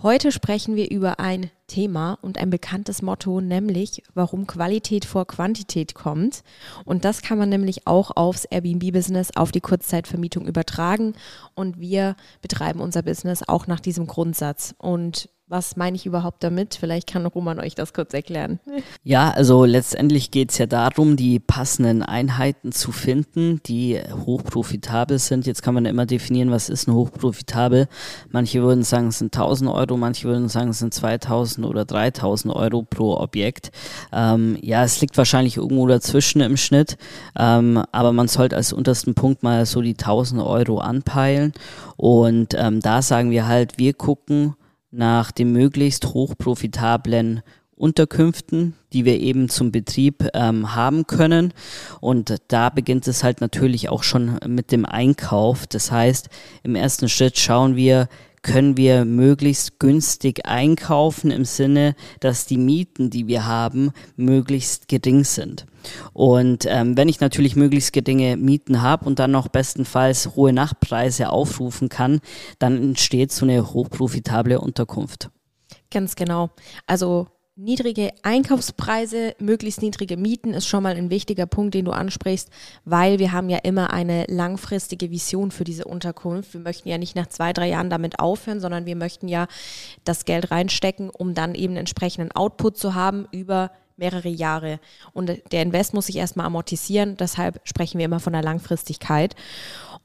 Heute sprechen wir über ein Thema und ein bekanntes Motto, nämlich warum Qualität vor Quantität kommt. Und das kann man nämlich auch aufs Airbnb-Business, auf die Kurzzeitvermietung übertragen. Und wir betreiben unser Business auch nach diesem Grundsatz. Und was meine ich überhaupt damit? Vielleicht kann Roman euch das kurz erklären. Ja, also letztendlich geht es ja darum, die passenden Einheiten zu finden, die hochprofitabel sind. Jetzt kann man immer definieren, was ist ein hochprofitabel. Manche würden sagen, es sind 1000 Euro, manche würden sagen, es sind 2000 oder 3000 Euro pro Objekt. Ähm, ja, es liegt wahrscheinlich irgendwo dazwischen im Schnitt, ähm, aber man sollte als untersten Punkt mal so die 1000 Euro anpeilen. Und ähm, da sagen wir halt, wir gucken, nach den möglichst hochprofitablen Unterkünften, die wir eben zum Betrieb ähm, haben können. Und da beginnt es halt natürlich auch schon mit dem Einkauf. Das heißt, im ersten Schritt schauen wir, können wir möglichst günstig einkaufen im Sinne, dass die Mieten, die wir haben, möglichst gering sind. Und ähm, wenn ich natürlich möglichst geringe Mieten habe und dann noch bestenfalls hohe Nachtpreise aufrufen kann, dann entsteht so eine hochprofitable Unterkunft. Ganz genau. Also niedrige Einkaufspreise, möglichst niedrige Mieten ist schon mal ein wichtiger Punkt, den du ansprichst, weil wir haben ja immer eine langfristige Vision für diese Unterkunft. Wir möchten ja nicht nach zwei, drei Jahren damit aufhören, sondern wir möchten ja das Geld reinstecken, um dann eben entsprechenden Output zu haben über mehrere Jahre. Und der Invest muss sich erstmal amortisieren, deshalb sprechen wir immer von der Langfristigkeit.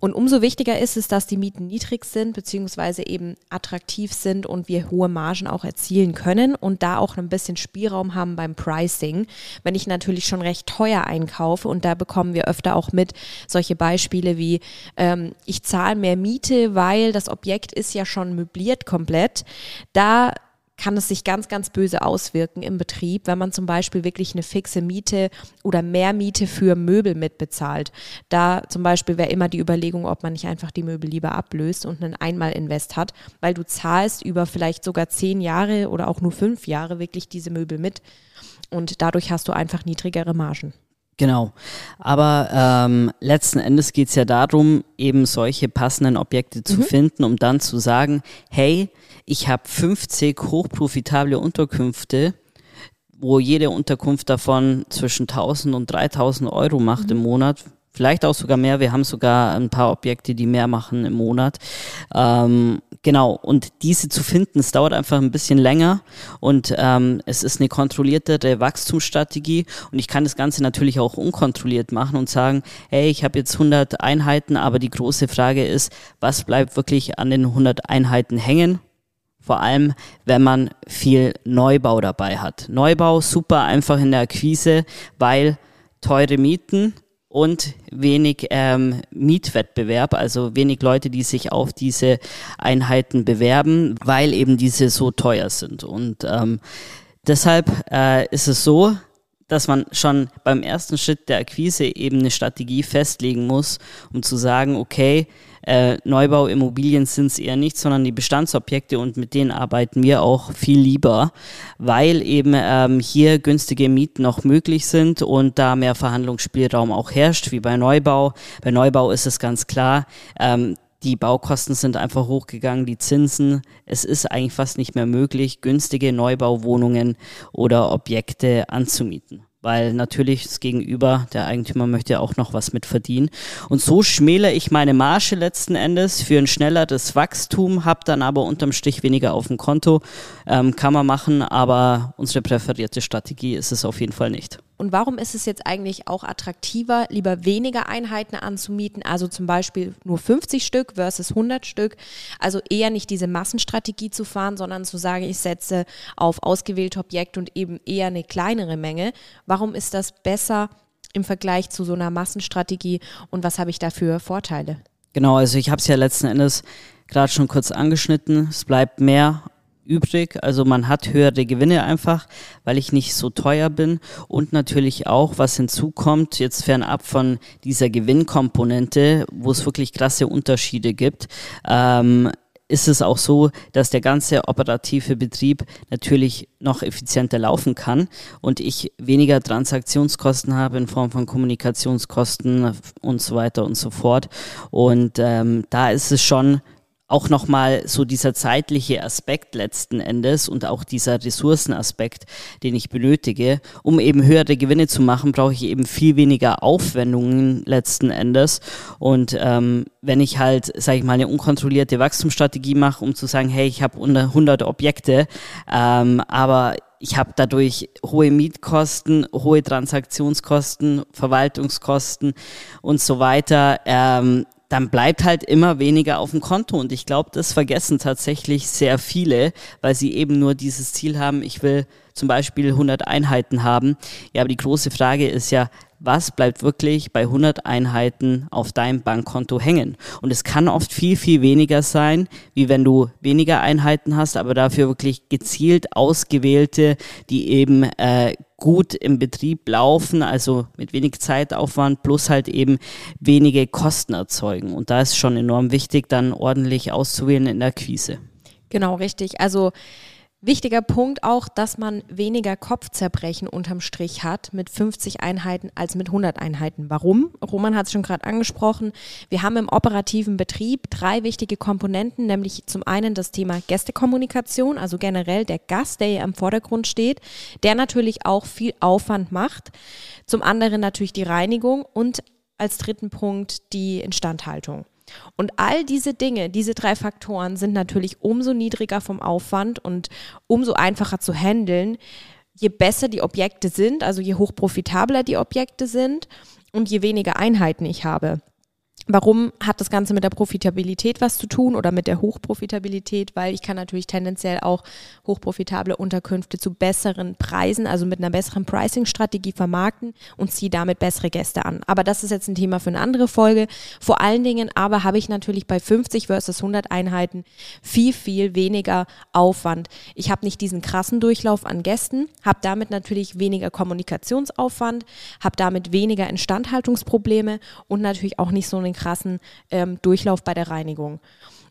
Und umso wichtiger ist es, dass die Mieten niedrig sind, beziehungsweise eben attraktiv sind und wir hohe Margen auch erzielen können und da auch ein bisschen Spielraum haben beim Pricing. Wenn ich natürlich schon recht teuer einkaufe und da bekommen wir öfter auch mit solche Beispiele wie, ähm, ich zahle mehr Miete, weil das Objekt ist ja schon möbliert komplett. Da kann es sich ganz, ganz böse auswirken im Betrieb, wenn man zum Beispiel wirklich eine fixe Miete oder mehr Miete für Möbel mitbezahlt. Da zum Beispiel wäre immer die Überlegung, ob man nicht einfach die Möbel lieber ablöst und einen Einmal-Invest hat, weil du zahlst über vielleicht sogar zehn Jahre oder auch nur fünf Jahre wirklich diese Möbel mit und dadurch hast du einfach niedrigere Margen. Genau. Aber ähm, letzten Endes geht es ja darum, eben solche passenden Objekte zu mhm. finden, um dann zu sagen, hey, ich habe 50 hochprofitable Unterkünfte, wo jede Unterkunft davon zwischen 1000 und 3000 Euro macht mhm. im Monat vielleicht auch sogar mehr. Wir haben sogar ein paar Objekte, die mehr machen im Monat. Ähm, genau, und diese zu finden, es dauert einfach ein bisschen länger und ähm, es ist eine kontrolliertere Wachstumsstrategie und ich kann das Ganze natürlich auch unkontrolliert machen und sagen, hey, ich habe jetzt 100 Einheiten, aber die große Frage ist, was bleibt wirklich an den 100 Einheiten hängen? Vor allem, wenn man viel Neubau dabei hat. Neubau super einfach in der Akquise, weil teure Mieten, und wenig ähm, Mietwettbewerb, also wenig Leute, die sich auf diese Einheiten bewerben, weil eben diese so teuer sind. Und ähm, deshalb äh, ist es so, dass man schon beim ersten Schritt der Akquise eben eine Strategie festlegen muss, um zu sagen, okay, äh, Neubauimmobilien sind es eher nicht, sondern die Bestandsobjekte und mit denen arbeiten wir auch viel lieber, weil eben ähm, hier günstige Mieten noch möglich sind und da mehr Verhandlungsspielraum auch herrscht, wie bei Neubau. Bei Neubau ist es ganz klar, ähm, die Baukosten sind einfach hochgegangen, die Zinsen. Es ist eigentlich fast nicht mehr möglich, günstige Neubauwohnungen oder Objekte anzumieten weil natürlich das Gegenüber, der Eigentümer möchte ja auch noch was mit verdienen. Und so schmälere ich meine Marge letzten Endes für ein schnelleres Wachstum, habe dann aber unterm Strich weniger auf dem Konto. Ähm, kann man machen, aber unsere präferierte Strategie ist es auf jeden Fall nicht. Und warum ist es jetzt eigentlich auch attraktiver, lieber weniger Einheiten anzumieten, also zum Beispiel nur 50 Stück versus 100 Stück? Also eher nicht diese Massenstrategie zu fahren, sondern zu sagen, ich setze auf ausgewählte Objekte und eben eher eine kleinere Menge. Warum ist das besser im Vergleich zu so einer Massenstrategie und was habe ich da für Vorteile? Genau, also ich habe es ja letzten Endes gerade schon kurz angeschnitten. Es bleibt mehr übrig. Also man hat höhere Gewinne einfach, weil ich nicht so teuer bin. Und natürlich auch, was hinzukommt, jetzt fernab von dieser Gewinnkomponente, wo es wirklich krasse Unterschiede gibt, ähm, ist es auch so, dass der ganze operative Betrieb natürlich noch effizienter laufen kann und ich weniger Transaktionskosten habe in Form von Kommunikationskosten und so weiter und so fort. Und ähm, da ist es schon auch nochmal so dieser zeitliche Aspekt letzten Endes und auch dieser Ressourcenaspekt, den ich benötige, um eben höhere Gewinne zu machen, brauche ich eben viel weniger Aufwendungen letzten Endes. Und ähm, wenn ich halt, sage ich mal, eine unkontrollierte Wachstumsstrategie mache, um zu sagen, hey, ich habe 100 Objekte, ähm, aber ich habe dadurch hohe Mietkosten, hohe Transaktionskosten, Verwaltungskosten und so weiter. Ähm, dann bleibt halt immer weniger auf dem Konto. Und ich glaube, das vergessen tatsächlich sehr viele, weil sie eben nur dieses Ziel haben, ich will zum Beispiel 100 Einheiten haben. Ja, aber die große Frage ist ja, was bleibt wirklich bei 100 Einheiten auf deinem Bankkonto hängen. Und es kann oft viel, viel weniger sein, wie wenn du weniger Einheiten hast, aber dafür wirklich gezielt ausgewählte, die eben äh, gut im Betrieb laufen, also mit wenig Zeitaufwand plus halt eben wenige Kosten erzeugen. Und da ist schon enorm wichtig, dann ordentlich auszuwählen in der Akquise. Genau, richtig. Also Wichtiger Punkt auch, dass man weniger Kopfzerbrechen unterm Strich hat mit 50 Einheiten als mit 100 Einheiten. Warum? Roman hat es schon gerade angesprochen. Wir haben im operativen Betrieb drei wichtige Komponenten, nämlich zum einen das Thema Gästekommunikation, also generell der Gast, der hier im Vordergrund steht, der natürlich auch viel Aufwand macht. Zum anderen natürlich die Reinigung und als dritten Punkt die Instandhaltung. Und all diese Dinge, diese drei Faktoren sind natürlich umso niedriger vom Aufwand und umso einfacher zu handeln, je besser die Objekte sind, also je hochprofitabler die Objekte sind und je weniger Einheiten ich habe. Warum hat das Ganze mit der Profitabilität was zu tun oder mit der Hochprofitabilität? Weil ich kann natürlich tendenziell auch hochprofitable Unterkünfte zu besseren Preisen, also mit einer besseren Pricing-Strategie vermarkten und ziehe damit bessere Gäste an. Aber das ist jetzt ein Thema für eine andere Folge. Vor allen Dingen aber habe ich natürlich bei 50 versus 100 Einheiten viel, viel weniger Aufwand. Ich habe nicht diesen krassen Durchlauf an Gästen, habe damit natürlich weniger Kommunikationsaufwand, habe damit weniger Instandhaltungsprobleme und natürlich auch nicht so einen krassen ähm, Durchlauf bei der Reinigung.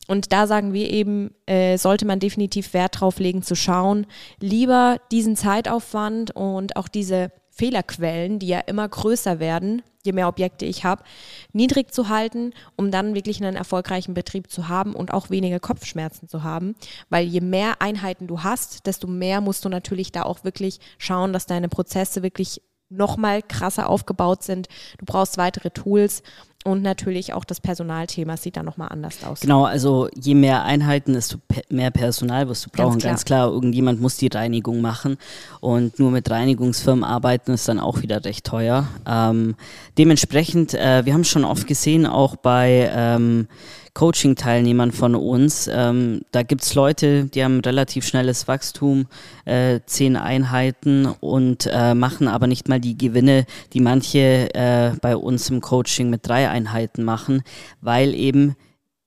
Und da sagen wir eben, äh, sollte man definitiv Wert drauf legen zu schauen, lieber diesen Zeitaufwand und auch diese Fehlerquellen, die ja immer größer werden, je mehr Objekte ich habe, niedrig zu halten, um dann wirklich einen erfolgreichen Betrieb zu haben und auch weniger Kopfschmerzen zu haben. Weil je mehr Einheiten du hast, desto mehr musst du natürlich da auch wirklich schauen, dass deine Prozesse wirklich nochmal krasser aufgebaut sind. Du brauchst weitere Tools und natürlich auch das Personalthema sieht da nochmal anders aus. Genau, also je mehr Einheiten, desto mehr Personal wirst du brauchen. Ganz klar. Ganz klar, irgendjemand muss die Reinigung machen. Und nur mit Reinigungsfirmen arbeiten ist dann auch wieder recht teuer. Ähm, dementsprechend, äh, wir haben schon oft gesehen, auch bei ähm, Coaching-Teilnehmern von uns. Ähm, da gibt es Leute, die haben relativ schnelles Wachstum, äh, zehn Einheiten und äh, machen aber nicht mal die Gewinne, die manche äh, bei uns im Coaching mit drei Einheiten machen, weil eben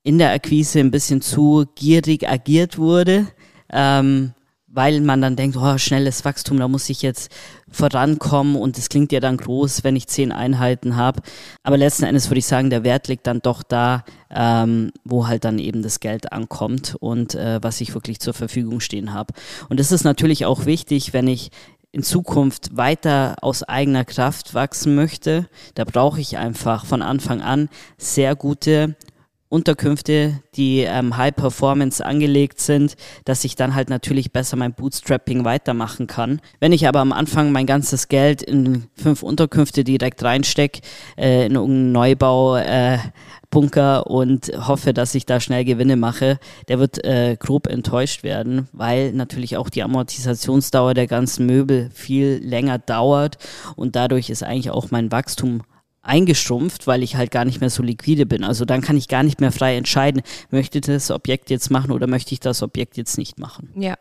in der Akquise ein bisschen zu gierig agiert wurde. Ähm, weil man dann denkt, oh, schnelles Wachstum, da muss ich jetzt vorankommen und es klingt ja dann groß, wenn ich zehn Einheiten habe. Aber letzten Endes würde ich sagen, der Wert liegt dann doch da, ähm, wo halt dann eben das Geld ankommt und äh, was ich wirklich zur Verfügung stehen habe. Und das ist natürlich auch wichtig, wenn ich in Zukunft weiter aus eigener Kraft wachsen möchte, da brauche ich einfach von Anfang an sehr gute Unterkünfte, die ähm, High Performance angelegt sind, dass ich dann halt natürlich besser mein Bootstrapping weitermachen kann. Wenn ich aber am Anfang mein ganzes Geld in fünf Unterkünfte direkt reinstecke, äh, in irgendeinen Neubau, äh, Bunker und hoffe, dass ich da schnell Gewinne mache, der wird äh, grob enttäuscht werden, weil natürlich auch die Amortisationsdauer der ganzen Möbel viel länger dauert und dadurch ist eigentlich auch mein Wachstum eingestumpft, weil ich halt gar nicht mehr so liquide bin. Also dann kann ich gar nicht mehr frei entscheiden, möchte ich das Objekt jetzt machen oder möchte ich das Objekt jetzt nicht machen. Ja.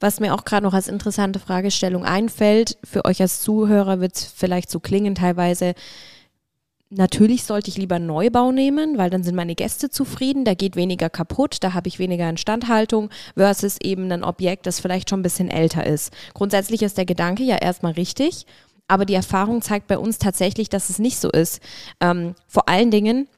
Was mir auch gerade noch als interessante Fragestellung einfällt, für euch als Zuhörer wird es vielleicht so klingen teilweise, Natürlich sollte ich lieber Neubau nehmen, weil dann sind meine Gäste zufrieden, da geht weniger kaputt, da habe ich weniger Instandhaltung versus eben ein Objekt, das vielleicht schon ein bisschen älter ist. Grundsätzlich ist der Gedanke ja erstmal richtig, aber die Erfahrung zeigt bei uns tatsächlich, dass es nicht so ist. Ähm, vor allen Dingen,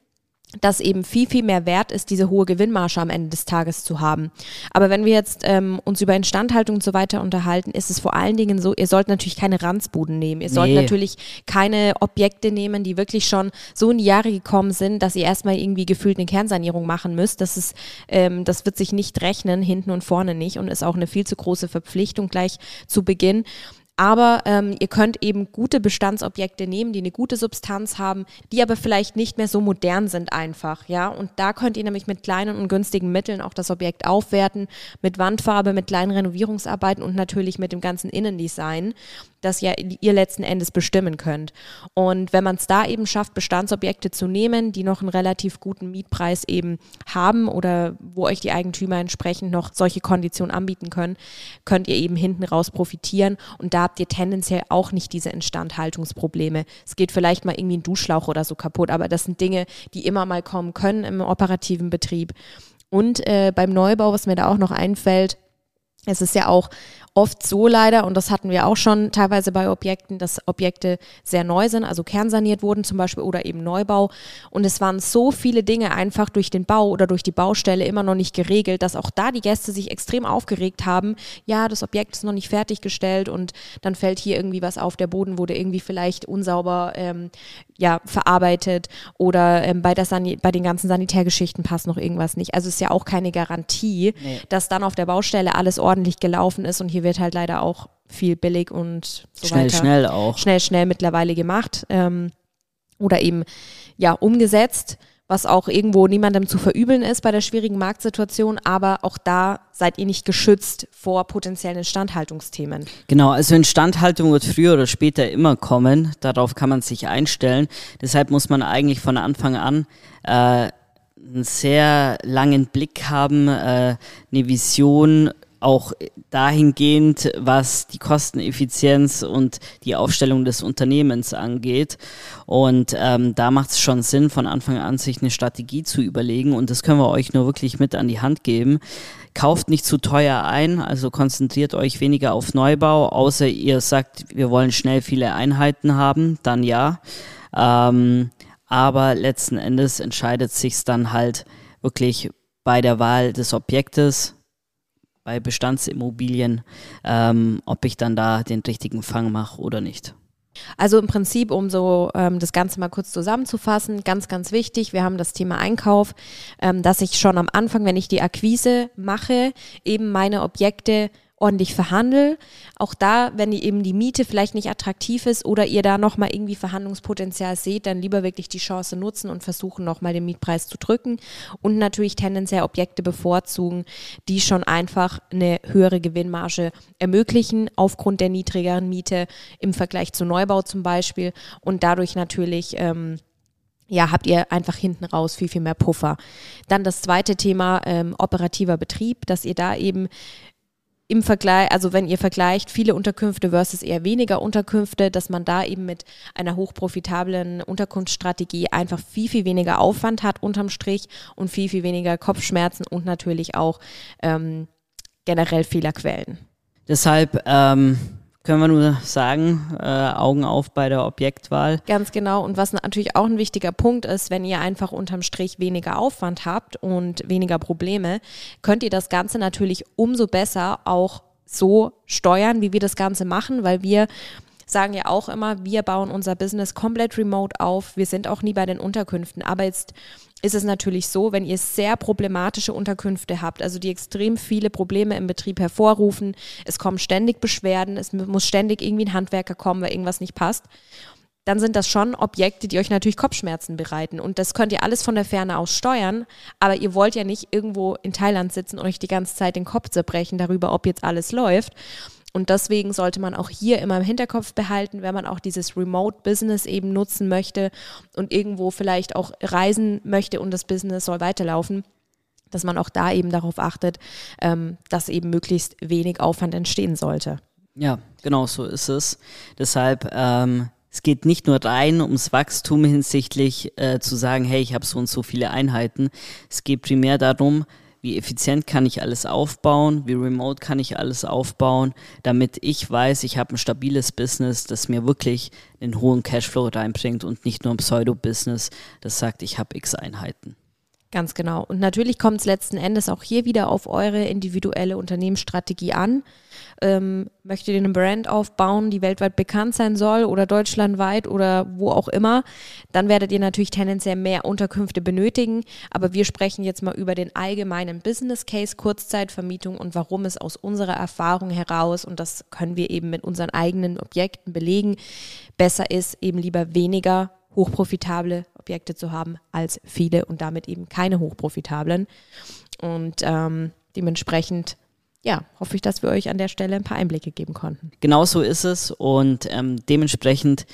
dass eben viel, viel mehr wert ist, diese hohe Gewinnmarge am Ende des Tages zu haben. Aber wenn wir jetzt ähm, uns über Instandhaltung und so weiter unterhalten, ist es vor allen Dingen so, ihr sollt natürlich keine Ranzbuden nehmen. Ihr sollt natürlich keine Objekte nehmen, die wirklich schon so in die Jahre gekommen sind, dass ihr erstmal irgendwie gefühlt eine Kernsanierung machen müsst. Das ist, ähm, das wird sich nicht rechnen, hinten und vorne nicht und ist auch eine viel zu große Verpflichtung gleich zu Beginn. Aber ähm, ihr könnt eben gute Bestandsobjekte nehmen, die eine gute Substanz haben, die aber vielleicht nicht mehr so modern sind einfach, ja. Und da könnt ihr nämlich mit kleinen und günstigen Mitteln auch das Objekt aufwerten, mit Wandfarbe, mit kleinen Renovierungsarbeiten und natürlich mit dem ganzen Innendesign das ja ihr letzten Endes bestimmen könnt. Und wenn man es da eben schafft, Bestandsobjekte zu nehmen, die noch einen relativ guten Mietpreis eben haben oder wo euch die Eigentümer entsprechend noch solche Konditionen anbieten können, könnt ihr eben hinten raus profitieren und da habt ihr tendenziell auch nicht diese Instandhaltungsprobleme. Es geht vielleicht mal irgendwie ein Duschschlauch oder so kaputt, aber das sind Dinge, die immer mal kommen können im operativen Betrieb. Und äh, beim Neubau, was mir da auch noch einfällt, es ist ja auch oft so leider, und das hatten wir auch schon teilweise bei Objekten, dass Objekte sehr neu sind, also kernsaniert wurden zum Beispiel oder eben Neubau. Und es waren so viele Dinge einfach durch den Bau oder durch die Baustelle immer noch nicht geregelt, dass auch da die Gäste sich extrem aufgeregt haben. Ja, das Objekt ist noch nicht fertiggestellt und dann fällt hier irgendwie was auf, der Boden wurde irgendwie vielleicht unsauber ähm, ja, verarbeitet oder ähm, bei, der bei den ganzen Sanitärgeschichten passt noch irgendwas nicht. Also es ist ja auch keine Garantie, nee. dass dann auf der Baustelle alles ordentlich gelaufen ist und hier wird halt leider auch viel billig und so schnell, weiter. Schnell, auch. Schnell, schnell mittlerweile gemacht ähm, oder eben ja umgesetzt, was auch irgendwo niemandem zu verübeln ist bei der schwierigen Marktsituation, aber auch da seid ihr nicht geschützt vor potenziellen Instandhaltungsthemen. Genau, also Instandhaltung wird früher oder später immer kommen, darauf kann man sich einstellen. Deshalb muss man eigentlich von Anfang an äh, einen sehr langen Blick haben, äh, eine Vision auch dahingehend, was die Kosteneffizienz und die Aufstellung des Unternehmens angeht. Und ähm, da macht es schon Sinn, von Anfang an sich eine Strategie zu überlegen. Und das können wir euch nur wirklich mit an die Hand geben. Kauft nicht zu teuer ein, also konzentriert euch weniger auf Neubau, außer ihr sagt, wir wollen schnell viele Einheiten haben, dann ja. Ähm, aber letzten Endes entscheidet sich dann halt wirklich bei der Wahl des Objektes, bei Bestandsimmobilien, ähm, ob ich dann da den richtigen Fang mache oder nicht. Also im Prinzip, um so ähm, das Ganze mal kurz zusammenzufassen, ganz, ganz wichtig, wir haben das Thema Einkauf, ähm, dass ich schon am Anfang, wenn ich die Akquise mache, eben meine Objekte ordentlich verhandle. Auch da, wenn die eben die Miete vielleicht nicht attraktiv ist oder ihr da nochmal irgendwie Verhandlungspotenzial seht, dann lieber wirklich die Chance nutzen und versuchen nochmal den Mietpreis zu drücken und natürlich tendenziell Objekte bevorzugen, die schon einfach eine höhere Gewinnmarge ermöglichen aufgrund der niedrigeren Miete im Vergleich zu Neubau zum Beispiel und dadurch natürlich ähm, ja, habt ihr einfach hinten raus viel, viel mehr Puffer. Dann das zweite Thema, ähm, operativer Betrieb, dass ihr da eben im Vergleich, also wenn ihr vergleicht viele Unterkünfte versus eher weniger Unterkünfte, dass man da eben mit einer hochprofitablen Unterkunftsstrategie einfach viel, viel weniger Aufwand hat unterm Strich und viel, viel weniger Kopfschmerzen und natürlich auch ähm, generell Fehlerquellen. Deshalb ähm, können wir nur sagen, äh, Augen auf bei der Objektwahl. Ganz genau. Und was natürlich auch ein wichtiger Punkt ist, wenn ihr einfach unterm Strich weniger Aufwand habt und weniger Probleme, könnt ihr das Ganze natürlich umso besser auch so steuern, wie wir das Ganze machen, weil wir sagen ja auch immer, wir bauen unser Business komplett remote auf. Wir sind auch nie bei den Unterkünften. Aber jetzt ist es natürlich so, wenn ihr sehr problematische Unterkünfte habt, also die extrem viele Probleme im Betrieb hervorrufen, es kommen ständig Beschwerden, es muss ständig irgendwie ein Handwerker kommen, weil irgendwas nicht passt, dann sind das schon Objekte, die euch natürlich Kopfschmerzen bereiten. Und das könnt ihr alles von der Ferne aus steuern, aber ihr wollt ja nicht irgendwo in Thailand sitzen und euch die ganze Zeit den Kopf zerbrechen darüber, ob jetzt alles läuft. Und deswegen sollte man auch hier immer im Hinterkopf behalten, wenn man auch dieses Remote-Business eben nutzen möchte und irgendwo vielleicht auch reisen möchte und das Business soll weiterlaufen, dass man auch da eben darauf achtet, ähm, dass eben möglichst wenig Aufwand entstehen sollte. Ja, genau so ist es. Deshalb ähm, es geht nicht nur rein ums Wachstum hinsichtlich äh, zu sagen, hey, ich habe so und so viele Einheiten. Es geht primär darum, wie effizient kann ich alles aufbauen, wie remote kann ich alles aufbauen, damit ich weiß, ich habe ein stabiles Business, das mir wirklich einen hohen Cashflow reinbringt und nicht nur ein Pseudo-Business, das sagt, ich habe x Einheiten. Ganz genau. Und natürlich kommt es letzten Endes auch hier wieder auf eure individuelle Unternehmensstrategie an. Ähm, möchtet ihr eine Brand aufbauen, die weltweit bekannt sein soll oder deutschlandweit oder wo auch immer, dann werdet ihr natürlich tendenziell mehr Unterkünfte benötigen. Aber wir sprechen jetzt mal über den allgemeinen Business Case Kurzzeitvermietung und warum es aus unserer Erfahrung heraus, und das können wir eben mit unseren eigenen Objekten belegen, besser ist, eben lieber weniger hochprofitable Objekte zu haben als viele und damit eben keine hochprofitablen. Und ähm, dementsprechend ja, hoffe ich, dass wir euch an der Stelle ein paar Einblicke geben konnten. Genau so ist es und ähm, dementsprechend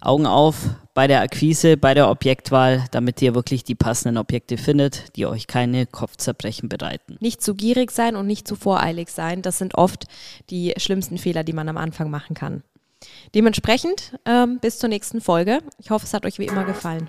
Augen auf bei der Akquise, bei der Objektwahl, damit ihr wirklich die passenden Objekte findet, die euch keine Kopfzerbrechen bereiten. Nicht zu gierig sein und nicht zu voreilig sein, das sind oft die schlimmsten Fehler, die man am Anfang machen kann. Dementsprechend ähm, bis zur nächsten Folge. Ich hoffe, es hat euch wie immer gefallen.